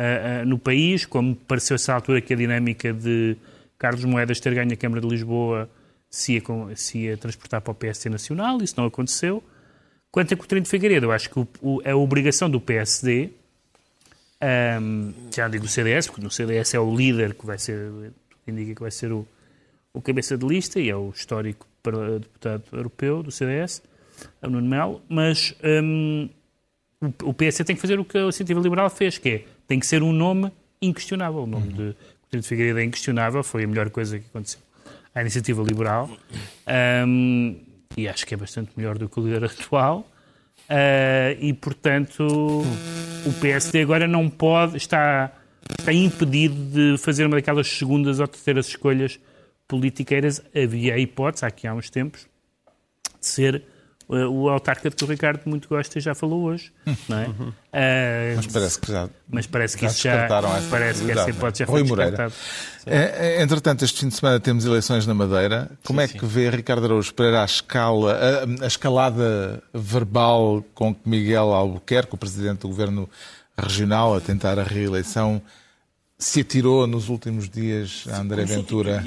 ah, no país, como pareceu essa altura que a dinâmica de Carlos Moedas ter ganho a Câmara de Lisboa se ia, se ia transportar para o PSD Nacional, isso não aconteceu. Quanto a Coutinho de Figueiredo, eu acho que o- o- a obrigação do PSD, ahm, já não digo do CDS, porque no CDS é o líder que vai ser, indica que vai ser o, o cabeça de lista e é o histórico deputado europeu do CDS, é o Nuno Melo, mas hum, o- PSD tem que fazer o que a Iniciativa Liberal fez, que é, tem que ser um nome inquestionável. O nome de Coutinho de Figueiredo é inquestionável, foi a melhor coisa que aconteceu à iniciativa liberal um, e acho que é bastante melhor do que o líder atual. Uh, e, portanto, o PSD agora não pode, está, está impedido de fazer uma daquelas segundas ou terceiras escolhas politiqueiras. Havia a hipótese, aqui há uns tempos, de ser o autarca de que o Ricardo muito gosta e já falou hoje. Não é? Uh, mas parece que já. Mas parece que já isso já. Parece que essa hipótese já Rui foi Moreira. descartada. É, é, entretanto, este fim de semana temos eleições na Madeira. Como Sim, é sim. que vê Ricardo Araújo Pereira a escala, a, a escalada verbal com que Miguel Albuquerque, o presidente do governo regional, a tentar a reeleição, se atirou nos últimos dias a André Ventura?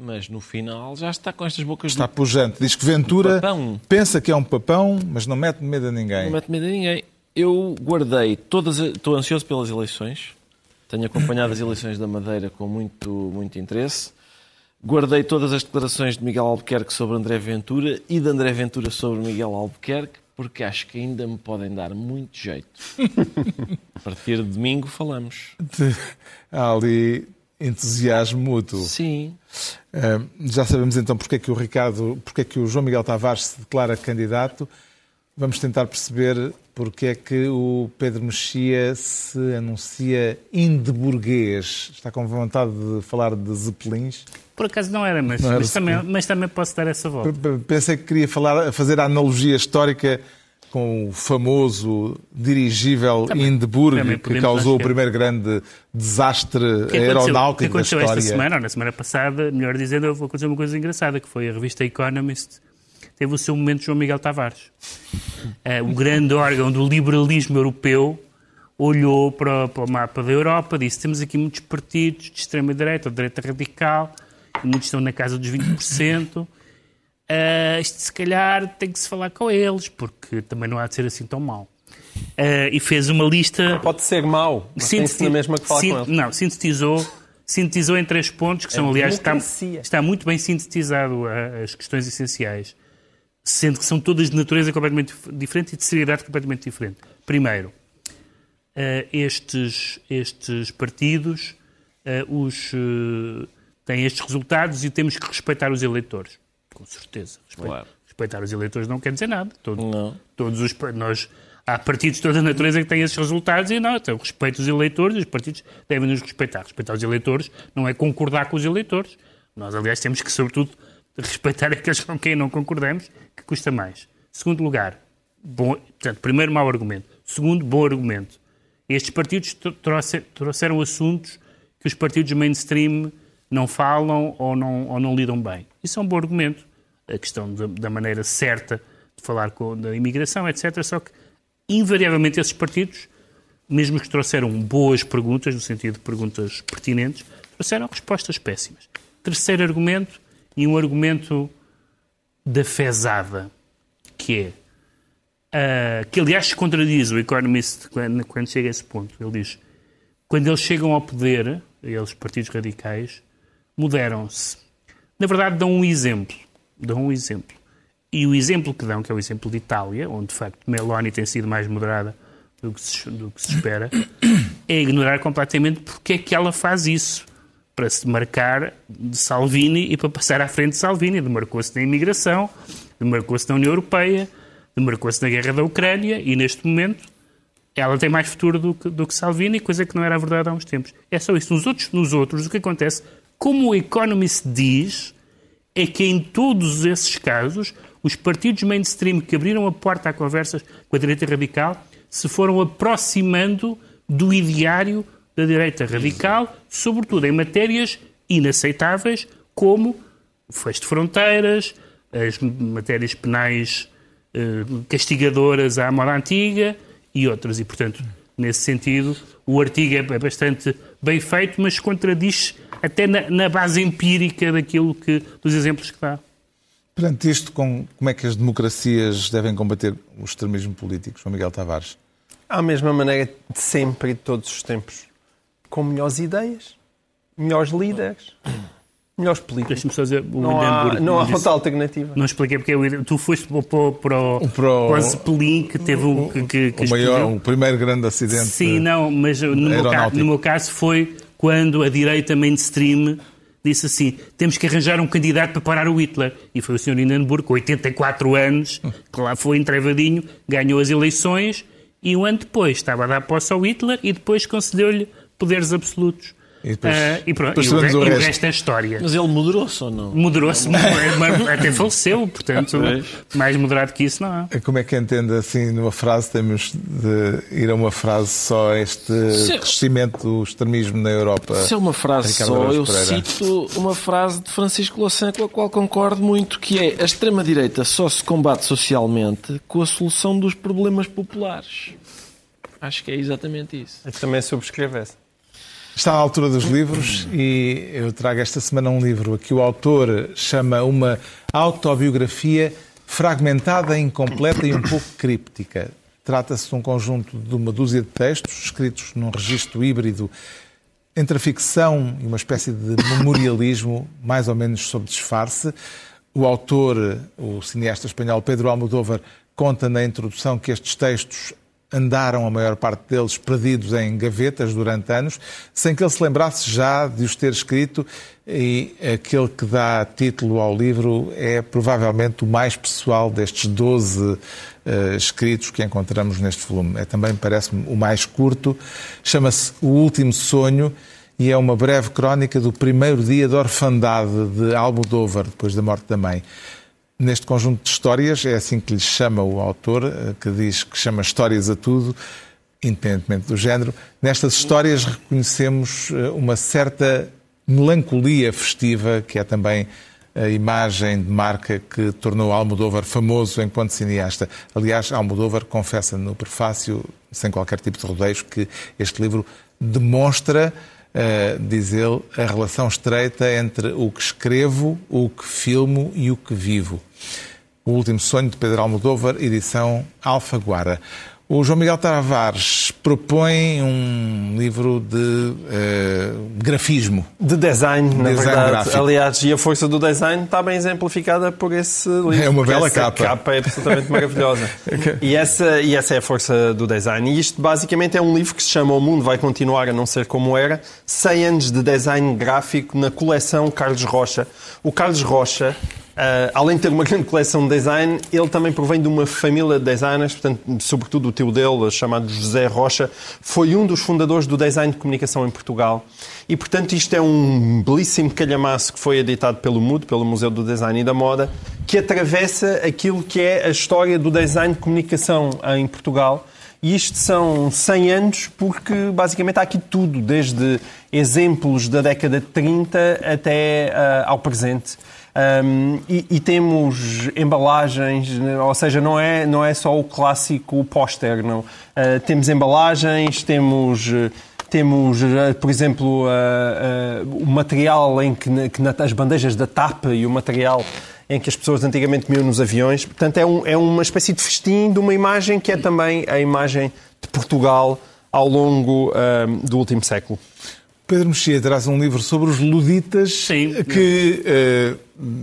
Mas no final já está com estas bocas Está de pujante. Diz que Ventura pensa que é um papão, mas não mete medo a ninguém. Não mete medo a ninguém. Eu guardei todas. Estou ansioso pelas eleições. Tenho acompanhado as eleições da Madeira com muito, muito interesse. Guardei todas as declarações de Miguel Albuquerque sobre André Ventura e de André Ventura sobre Miguel Albuquerque, porque acho que ainda me podem dar muito jeito. A partir de domingo falamos. Há ali entusiasmo mútuo. Sim. Uh, já sabemos então porque é que o Ricardo, porque é que o João Miguel Tavares se declara candidato. Vamos tentar perceber porque é que o Pedro Mexia se anuncia indeburguês. Está com vontade de falar de zeppelins. Por acaso não era, mas, Não era mas, também, mas também posso dar essa volta. Pensei que queria falar, fazer a analogia histórica com o famoso dirigível Também- Hindenburg, também que causou o primeiro grande desastre O que aconteceu, aeronáutico da aconteceu esta história. semana, ou na semana passada, melhor dizendo, aconteceu uma coisa engraçada, que foi a revista Economist, teve o seu momento João Miguel Tavares. Eh, o grande órgão do liberalismo europeu olhou para, para o mapa da Europa, disse, temos aqui muitos partidos de extrema-direita, ou de direita radical, muitos estão na casa dos 20%. Ah, isto se calhar tem que se falar com eles, porque também não há de ser assim tão mau. Ah, e fez uma lista Pode ser mau, mas tem-se Sinteti- na mesma que falar sin- com eles. Não, sintetizou, sintetizou em três pontos, que são, A aliás, está, está muito bem sintetizado a- as questões essenciais, sendo que são todas de natureza completamente dif- diferente e de seriedade completamente diferente. Primeiro, eh, estes, estes partidos os, têm estes resultados e temos que respeitar os eleitores. Com certeza. Respe- Claro. Respeitar os eleitores não quer dizer nada. Todo- Não. todos os nós há partidos de toda a natureza que têm esses resultados e não, então respeito os eleitores e os partidos devem nos respeitar. Respeitar os eleitores não é concordar com os eleitores. Nós, aliás, temos que, sobretudo, respeitar aqueles com quem não concordamos, que custa mais. Segundo lugar, bom, portanto, primeiro mau argumento. Segundo, bom argumento. Estes partidos tro- trouxe- trouxeram assuntos que os partidos mainstream não falam ou não, ou não lidam bem. Isso é um bom argumento. A questão da, maneira certa de falar com, da imigração, etc. Só que, invariavelmente, esses partidos, mesmo que trouxeram boas perguntas, no sentido de perguntas pertinentes, trouxeram respostas péssimas. Terceiro argumento, e um argumento da fezada, que é, ah, que aliás contradiz o Economist quando, quando chega a esse ponto. Ele diz, quando eles chegam ao poder, eles, partidos radicais, moderam-se. Na verdade, dão um exemplo. Dão um exemplo. E o exemplo que dão, que é o exemplo de Itália, onde de facto Meloni tem sido mais moderada do que se, do que se espera, é ignorar completamente porque é que ela faz isso. Para se marcar de Salvini e para passar à frente de Salvini. Demarcou-se na imigração, demarcou-se na União Europeia, demarcou-se na guerra da Ucrânia e neste momento ela tem mais futuro do que, do que Salvini, coisa que não era verdade há uns tempos. É só isso. Nos outros, nos outros, o que acontece, como o Economist diz, é que em todos esses casos, os partidos mainstream que abriram a porta a conversas com a direita radical se foram aproximando do ideário da direita radical, sobretudo em matérias inaceitáveis, como o fecho de fronteiras, as matérias penais eh, castigadoras à moda antiga e outras. E, portanto, nesse sentido, o artigo é bastante bem feito, mas contradiz até na, na base empírica daquilo que, dos exemplos que dá. Perante isto, com, como é que as democracias devem combater o extremismo político, João Miguel Tavares? À mesma maneira de sempre e de todos os tempos. Com melhores ideias, melhores líderes, melhores políticos. Deixa-me só dizer, o Não há, não há outra alternativa. Não expliquei porque é o Hindenburg- tu foste para, o- para, o, Para o- para o Zeppelin que teve um, que, que, que O, maior, o primeiro grande acidente. Sim, não, mas no meu, no meu caso foi quando a direita mainstream disse assim: temos que arranjar um candidato para parar o Hitler. E foi o Sr. Hindenburg, com 84 anos, que lá foi entrevadinho, ganhou as eleições e um ano depois estava a dar posse ao Hitler e depois concedeu-lhe poderes absolutos. E depois- Ah, e pronto, depois e o, sabemos re- o o resto. resto é história. Mas ele moderou-se ou não? Moderou-se, até faleceu, portanto, mais moderado que isso não há. Como é que entende assim numa frase? Temos de ir a uma frase só este Se- crescimento do extremismo na Europa. Se é uma frase Ricardo só, eu cito uma frase de Francisco Louçã com a qual concordo muito, que é a extrema-direita só se combate socialmente com a solução dos problemas populares. Acho que é exatamente isso. Eu também subscrevo essa. Está à altura dos livros e eu trago esta semana um livro a que o autor chama uma autobiografia fragmentada, incompleta e um pouco críptica. Trata-se de um conjunto de uma dúzia de textos escritos num registro híbrido entre a ficção e uma espécie de memorialismo, mais ou menos sob disfarce. O autor, o cineasta espanhol Pedro Almodóvar, conta na introdução que estes textos andaram, a maior parte deles, perdidos em gavetas durante anos, sem que ele se lembrasse já de os ter escrito, e aquele que dá título ao livro é provavelmente o mais pessoal destes 12 eh, escritos que encontramos neste volume. É também, parece-me, o mais curto. Chama-se O Último Sonho e é uma breve crónica do primeiro dia de orfandade de Almodóvar, depois da morte da mãe. Neste conjunto de histórias, é assim que lhe chama o autor, eh, que diz que chama histórias a tudo, independentemente do género. Nestas histórias reconhecemos eh, uma certa melancolia festiva, que é também a imagem de marca que tornou Almodóvar famoso enquanto cineasta. Aliás, Almodóvar confessa no prefácio, sem qualquer tipo de rodeios, que este livro demonstra, eh, diz ele, a relação estreita entre o que escrevo, o que filmo e o que vivo. O Último Sonho de Pedro Almodóvar, edição Alfaguara. O João Miguel Tavares propõe um livro de eh, grafismo. De design, na Design verdade. gráfico. Aliás, e a força do design está bem exemplificada por esse livro. É uma bela essa capa. capa é absolutamente maravilhosa. E essa, e essa é a força do design. E isto basicamente é um livro que se chama O Mundo Vai Continuar a Não Ser Como Era. 100 anos de design gráfico na coleção Carlos Rocha. O Carlos Rocha, ah, além de ter uma grande coleção de design, ele também provém de uma família de designers, portanto, sobretudo o tio dele, chamado José Rocha, foi um dos fundadores do design de comunicação em Portugal. E, portanto, isto é um belíssimo calhamaço que foi editado pelo MUD, pelo Museu do Design e da Moda, que atravessa aquilo que é a história do design de comunicação em Portugal. E isto são 100 anos porque basicamente há aqui tudo, desde exemplos da década de 30 até ah, ao presente. Um, e, e temos embalagens, ou seja, não é, não é só o clássico póster, não. Ah, temos embalagens, temos, temos eh, por exemplo, ah, ah, o material em que, que na- as bandejas da TAP e o material em que as pessoas antigamente comiam nos aviões. Portanto, é, um- é uma espécie de festim de uma imagem que é também a imagem de Portugal ao longo ah, do último século. Pedro Mexia traz um livro sobre os luditas Sim. que eh,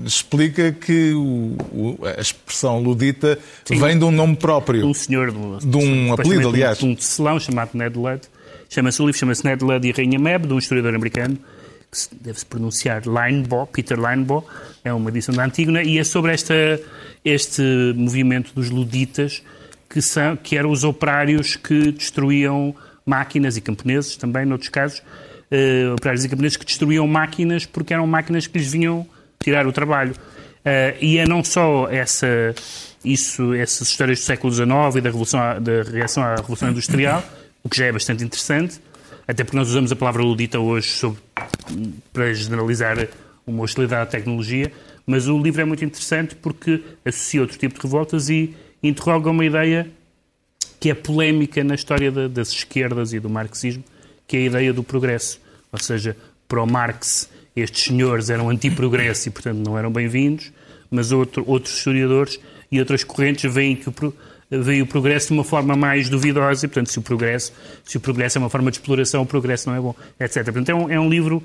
explica que o- o- a expressão ludita Sim. vem de um nome próprio. um senhor do, De um apelido, aliás. de um tecelão chamado Ned Ludd. Chama-se o livro chama-se Ned Ludd e a Rainha Mab, de um historiador americano que se- deve-se pronunciar Linebaugh, Peter Linebaugh, é uma edição da Antígona e é sobre esta, este movimento dos luditas que, são, que eram os operários que destruíam máquinas e camponeses também, noutros casos, eh, operários e camponeses que destruíam máquinas porque eram máquinas que lhes vinham tirar o trabalho. Eh, e é não só essa, isso, essas histórias do século XIX e da, revolução, da reação à Revolução Industrial, o que já é bastante interessante, até porque nós usamos a palavra ludita hoje sobre- para generalizar uma hostilidade à tecnologia, mas o livro é muito interessante porque associa outro tipo de revoltas e interroga uma ideia que é polémica na história da- das esquerdas e do marxismo, que é a ideia do progresso. Ou seja, para o Marx, estes senhores eram anti-progresso e, portanto, não eram bem-vindos, mas outro- outros historiadores e outras correntes veem que o, veem o progresso de uma forma mais duvidosa e, portanto, se o progresso, se o progresso é uma forma de exploração, o progresso não é bom, etc. Portanto, é um, é um livro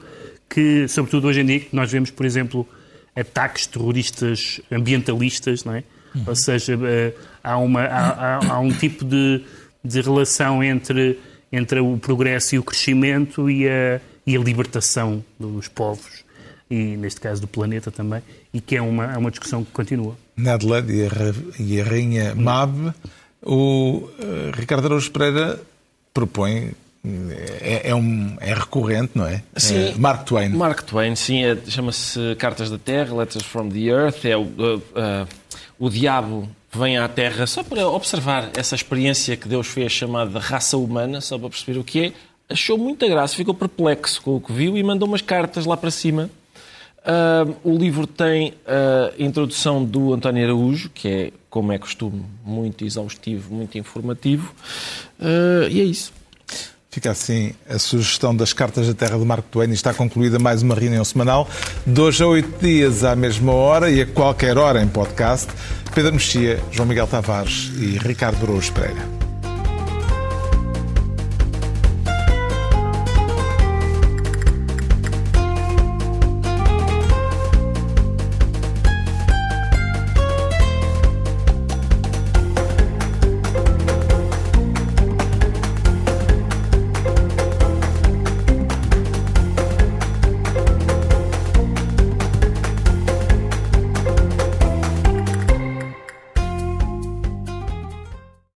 que, sobretudo hoje em dia, nós vemos, por exemplo, ataques terroristas ambientalistas, não é? Ou seja, eh, há, uma, há, há- há um tipo de, de relação entre, entre o progresso e o crescimento e a, e a libertação dos povos, e neste caso do planeta também, e que é uma, é uma discussão que continua. Land e a, e a rainha Mab, o uh, Ricardo Araújo Pereira propõe é, é, um, é recorrente, não é? Sim. É Mark Twain. Mark Twain, sim. É, Chama-se Cartas da Terra, Letters from the Earth. É o, uh, uh, o diabo vem à Terra só para observar essa experiência que Deus fez chamada raça humana, só para perceber o que é. Achou muita graça, ficou perplexo com o que viu e mandou umas cartas lá para cima. Uh, o livro tem a introdução do António Araújo, que é, como é costume, muito exaustivo, muito informativo. e é isso. Fica assim a sugestão das Cartas da Terra de Marco Twain está concluída mais uma reunião semanal. Dois a oito dias à mesma hora e a qualquer hora em podcast. Pedro Mexia, João Miguel Tavares e Ricardo Brouos Pereira.